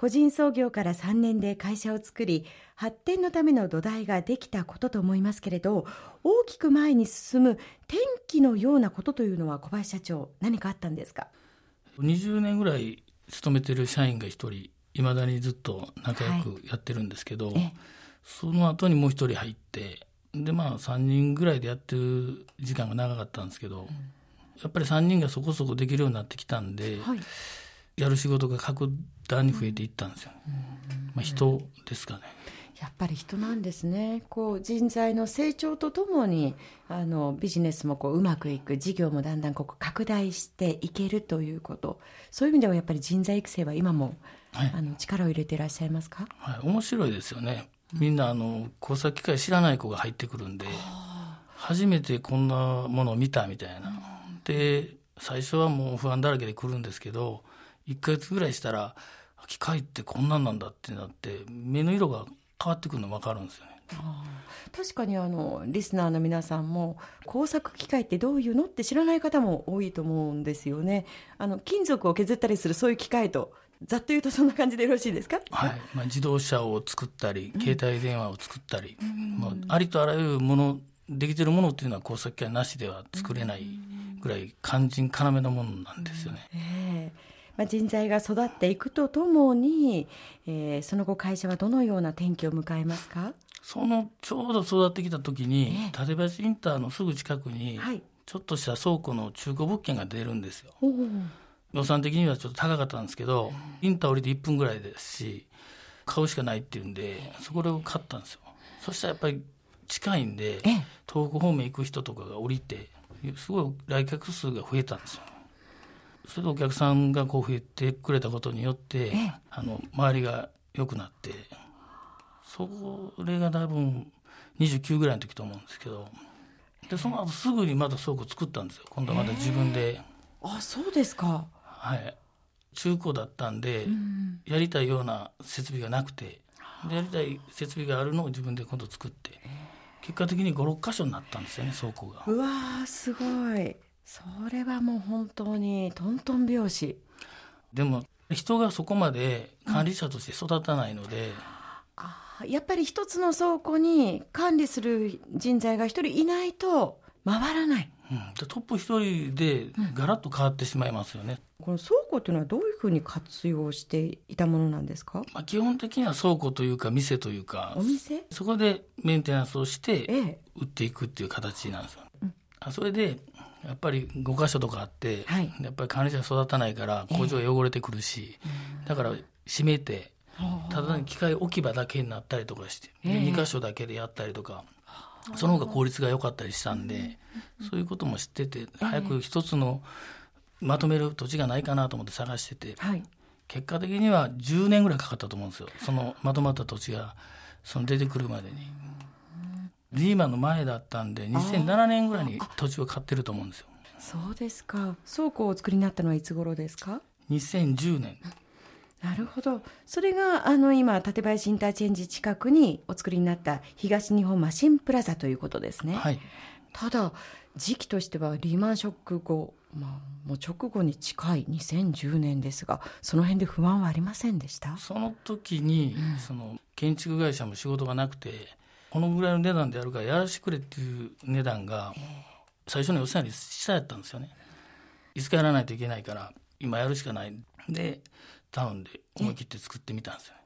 個人創業から3年で会社を作り発展のための土台ができたことと思いますけれど大きく前に進む転機のようなことというのは小林社長何かあったんですか？20年ぐらい勤めてる社員が1人いまだにずっと仲良くやってるんですけど、はい、その後にもう1人入ってでまあ3人ぐらいでやってる時間が長かったんですけど、うん、やっぱり3人がそこそこできるようになってきたんで、はいやる仕事が格段に増えていったんですよ、まあ、人ですかね。やっぱり人なんですね。こう人材の成長とともにあのビジネスもこううまくいく事業もだんだんこう拡大していけるということ。そういう意味ではやっぱり人材育成は今も、はい、あの力を入れていらっしゃいますか、はい、面白いですよね。みんなあの工作機械知らない子が入ってくるんで、初めてこんなものを見たみたいな、で最初はもう不安だらけで来るんですけど1か月ぐらいしたら機械ってこんなんなんだってなって目の色が変わってくるの分かるんですよね。確かにあのリスナーの皆さんも工作機械ってどういうのって知らない方も多いと思うんですよね。あの金属を削ったりするそういう機械とざっと言うとそんな感じでよろしいですか、はい。まあ、自動車を作ったり、携帯電話を作ったり、うん、まあ、ありとあらゆるものできてるものっていうのは工作機械なしでは作れないぐらい肝心要のものなんですよね。うん、え。ーまあ、人材が育っていくとともに、えー、その後会社はどのような転機を迎えますか？そのちょうど育ってきた時に、えー、館林インターのすぐ近くに、はい、ちょっとした倉庫の中古物件が出るんですよ。予算的にはちょっと高かったんですけど、インター降りて1分ぐらいですし買うしかないっていうんでそこで買ったんですよ。そしたらやっぱり近いんで東北方面行く人とかが降りてすごい来客数が増えたんですよ。それでお客さんがこう増えてくれたことによって、あの周りが良くなってそれが多分29ぐらいの時と思うんですけどでその後すぐにまた倉庫作ったんですよ。今度はまた自分で。あそうですか。はい。中古だったんで、うん、やりたいような設備がなくてでやりたい設備があるのを自分で今度作って結果的に56箇所になったんですよね倉庫が。うわすごいそれはもう本当にトントン拍子。でも人がそこまで管理者として育たないので、うん、あやっぱり一つの倉庫に管理する人材が一人いないと回らない、うん、トップ一人でガラッと変わってしまいますよね、うん、この倉庫というのはどういうふうに活用していたものなんですか、まあ、基本的には倉庫というか店というかお店？そこでメンテナンスをして売っていくっていう形なんですよ、ええ、それでやっぱり5箇所とかあって、はい、やっぱり管理者育たないから工場が汚れてくるし、えー、だから閉めてただ機械置き場だけになったりとかして、えー、2箇所だけでやったりとか。その方が効率が良かったりしたんで、そういうことも知ってて、早く一つのまとめる土地がないかなと思って探してて、はい、結果的には10年ぐらいかかったと思うんですよ。そのまとまった土地が、その出てくるまでに。リーマンの前だったんで2007年ぐらいに土地を買ってると思うんですよ。そうですか。倉庫をお作りになったのはいつ頃ですか？2010年。なるほど。それがあの今館林インターチェンジ近くにお作りになった東日本マシンプラザということですね、はい、ただ時期としてはリーマンショック後、まあ、もう直後に近い2010年ですがその辺で不安はありませんでした？その時に、うん、その建築会社も仕事がなくてこのぐらいの値段でやるからやらしてくれっていう値段が最初の予算より下やったんですよね。いつかやらないといけないから今やるしかない。で頼んで思い切って作ってみたんですよ、ね、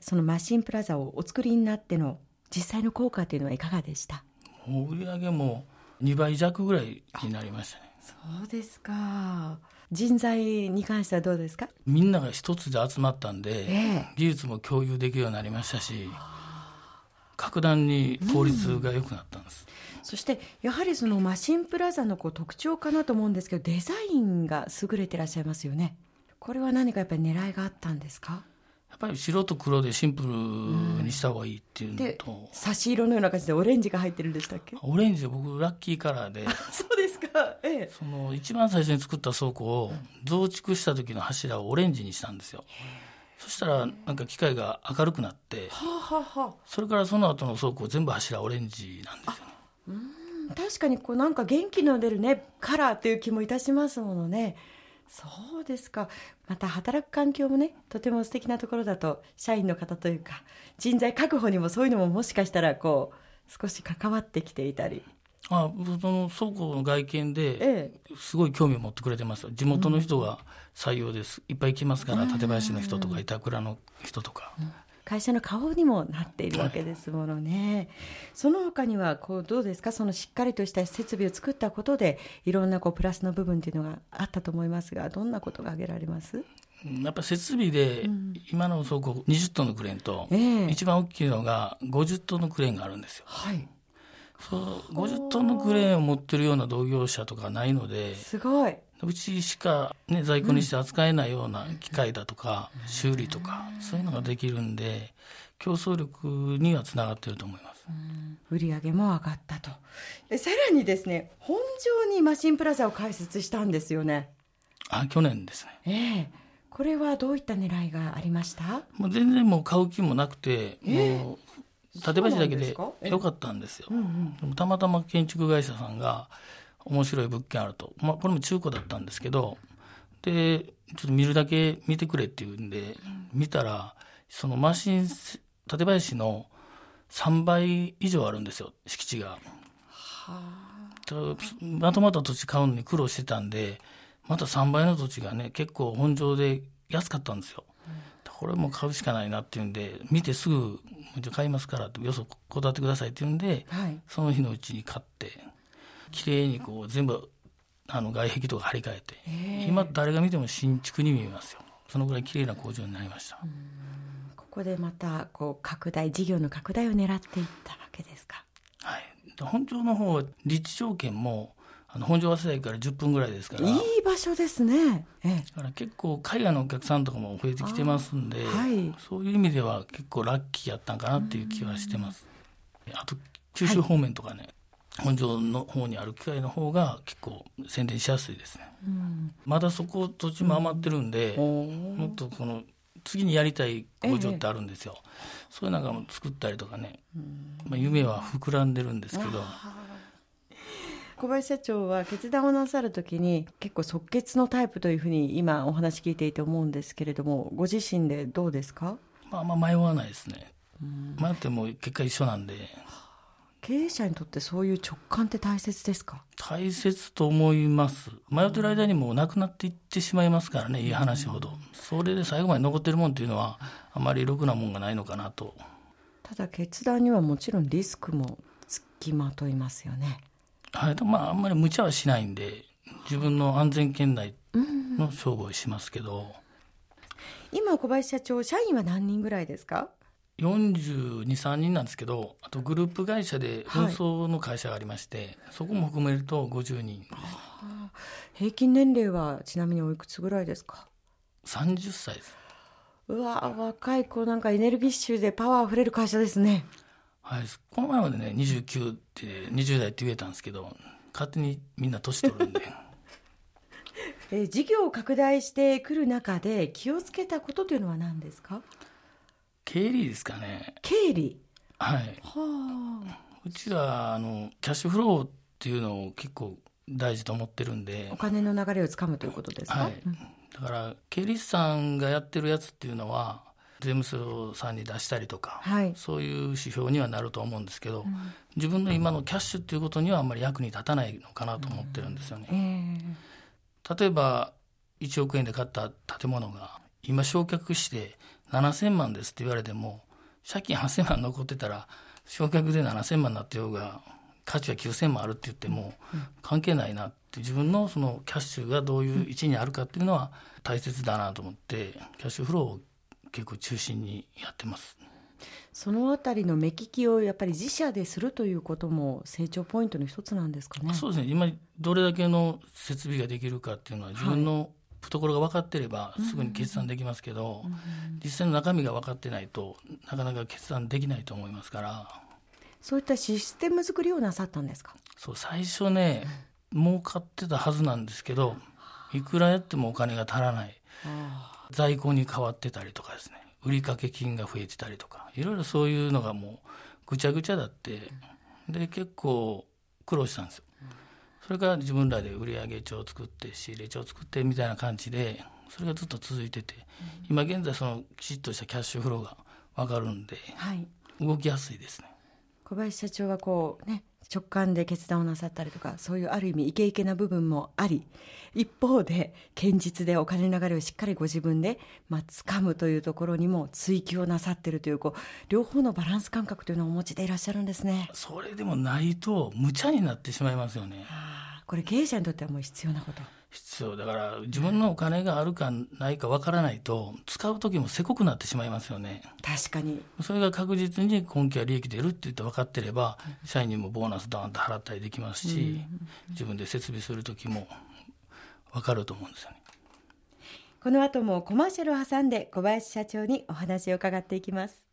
そのマシンプラザをお作りになっての実際の効果というのはいかがでした？売り上げも2倍弱ぐらいになりましたね。そうですか。人材に関してはどうですか？みんなが一つで集まったんで、えー、技術も共有できるようになりましたし格段に効率が良くなったんです、うん、そしてやはりそのマシンプラザのこう特徴かなと思うんですけどデザインが優れてらっしゃいますよね。これは何かやっぱり狙いがあったんですか？やっぱり白と黒でシンプルにした方がいいっていうのと、うん、差し色のような感じでオレンジが入ってるんでしたっけ？オレンジは僕ラッキーカラーで。そうですか、ええ、その一番最初に作った倉庫を増築した時の柱をオレンジにしたんですよ、うんそしたらなんか機械が明るくなって、はあはあ、それからその後の倉庫全部柱オレンジなんですよね。うん確かにこうなんか元気の出るねカラーっていう気もいたしますものね。そうですかまた働く環境もねとても素敵なところだと社員の方というか人材確保にもそういうのももしかしたらこう少し関わってきていたりあその倉庫の外見ですごい興味を持ってくれてます、地元の人が採用です、いっぱい来ますから館林の人とか板倉の人とか、会社の顔にもなっているわけですものね。はい、その他にはこうどうですか？そのしっかりとした設備を作ったことでいろんなこうプラスの部分っていうのがあったと思いますがどんなことが挙げられます？やっぱ設備で、今の倉庫20トンのクレーンと、えー、一番大きいのが50トンのクレーンがあるんですよ。はいそう50トンのクレーンを持ってるような同業者とかないのですごい。うちしか、ね、在庫にして扱えないような機械だとか、修理とかそういうのができるんで競争力にはつながってると思います。売上も上がったと。さらにですね本庄にマシンプラザを開設したんですよね。あ去年ですね。ええ。これはどういった狙いがありました？もう全然もう買う気もなくて、えー、もう館林だけでよかったんですよ、うんうん、たまたま建築会社さんが面白い物件あると、まあ、これも中古だったんですけどでちょっと見るだけ見てくれっていうんで、見たらそのマシン館林の3倍以上あるんですよ敷地が。はまとまった土地買うのに苦労してたんでまた3倍の土地がね結構本場で安かったんですよ。これも買うしかないなっていうんで見てすぐ買いますからってよそこだってくださいって言うんで、はい、その日のうちに買って綺麗にこう全部あの外壁とか張り替えて今誰が見ても新築に見えますよ。そのぐらい綺麗な工場になりました。ここでまたこう拡大事業の拡大を狙っていったわけですか。はい。本庁の方は立地条件もあの本庄早稲田駅から10分ぐらいですから。いい場所ですね、ええ、だから結構海外のお客さんとかも増えてきてますんで、はい、そういう意味では結構ラッキーやったんかなっていう気はしてます。あと九州方面とかね、はい、本庄の方にある機械の方が結構宣伝しやすいですね、うん、まだそこ土地も余ってるんで、うん、もっとこの次にやりたい工場ってあるんですよ、ええ、そういうのが作ったりとかね、まあ、夢は膨らんでるんですけど小林社長は決断をなさるときに結構即決のタイプというふうに今お話聞いていて思うんですけれどもご自身でどうですか？まあまあ迷わないですね。迷っても結果一緒なんで。経営者にとってそういう直感って大切ですか？大切と思います。迷ってる間にもうなくなっていってしまいますからねいい話ほど。それで最後まで残ってるもんっていうのはあまりろくなもんがないのかなと。ただ決断にはもちろんリスクもつきまといますよねはい、まああんまり無茶はしないんで自分の安全圏内の商売をしますけど、今小林社長社員は何人ぐらいですか？423人なんですけどあとグループ会社で運送の会社がありまして、はい、そこも含めると50人平均年齢はちなみにおいくつぐらいですか？30歳です。うわ若い子なんかエネルギッシュでパワーあふれる会社ですねはい、この前までね29って20代って言えたんですけど勝手にみんな年取るんで。え事業を拡大してくる中で気をつけたことというのは何ですか？経理ですかね。経理。はい。はあ。うちはあのキャッシュフローっていうのを結構大事と思ってるんで。お金の流れをつかむということですか、はい、だから経理士さんがやってるやつっていうのは税務署さんに出したりとか、はい、そういう指標にはなると思うんですけど、うん、自分の今のキャッシュっていうことにはあんまり役に立たないのかなと思ってるんですよね。うん。えー、例えば1億円で買った建物が今焼却して7000万ですって言われても借金8000万残ってたら焼却で7000万になってようが価値は9000万あるって言っても関係ないなって自分のそのキャッシュがどういう位置にあるかっていうのは大切だなと思ってキャッシュフローを結構中心にやってます。そのあたりの目利きをやっぱり自社でするということも成長ポイントの一つなんですかね。そうですね。今どれだけの設備ができるかっていうのは自分の懐が分かってればすぐに決断できますけど、はい実際の中身が分かってないとなかなか決断できないと思いますから。そういったシステム作りをなさったんですか？そう最初ね、儲かってたはずなんですけど、いくらやってもお金が足らない。在庫に変わってたりとかですね。売掛金が増えてたりとか。いろいろそういうのがもうぐちゃぐちゃだって。で結構苦労したんですよ。それから自分らで売上帳を作って仕入れ帳を作ってみたいな感じでそれがずっと続いてて、うん、今現在そのきちっとしたキャッシュフローが分かるんで、はい、動きやすいですね。小林社長はこうね直感で決断をなさったりとかそういうある意味イケイケな部分もあり一方で堅実でお金の流れをしっかりご自分で、まあ掴むというところにも追求をなさっているというこう両方のバランス感覚というのをお持ちでいらっしゃるんですねそれでもないと無茶になってしまいますよね。はあ、これ経営者にとってはもう必要なこと必要だから自分のお金があるかないかわからないと使う時もせこくなってしまいますよね。確かに。それが確実に今期は利益出るって言って分かってれば社員にもボーナスドーンと払ったりできますし、自分で設備する時も分かると思うんですよね。この後もコマーシャルを挟んで小林社長にお話を伺っていきます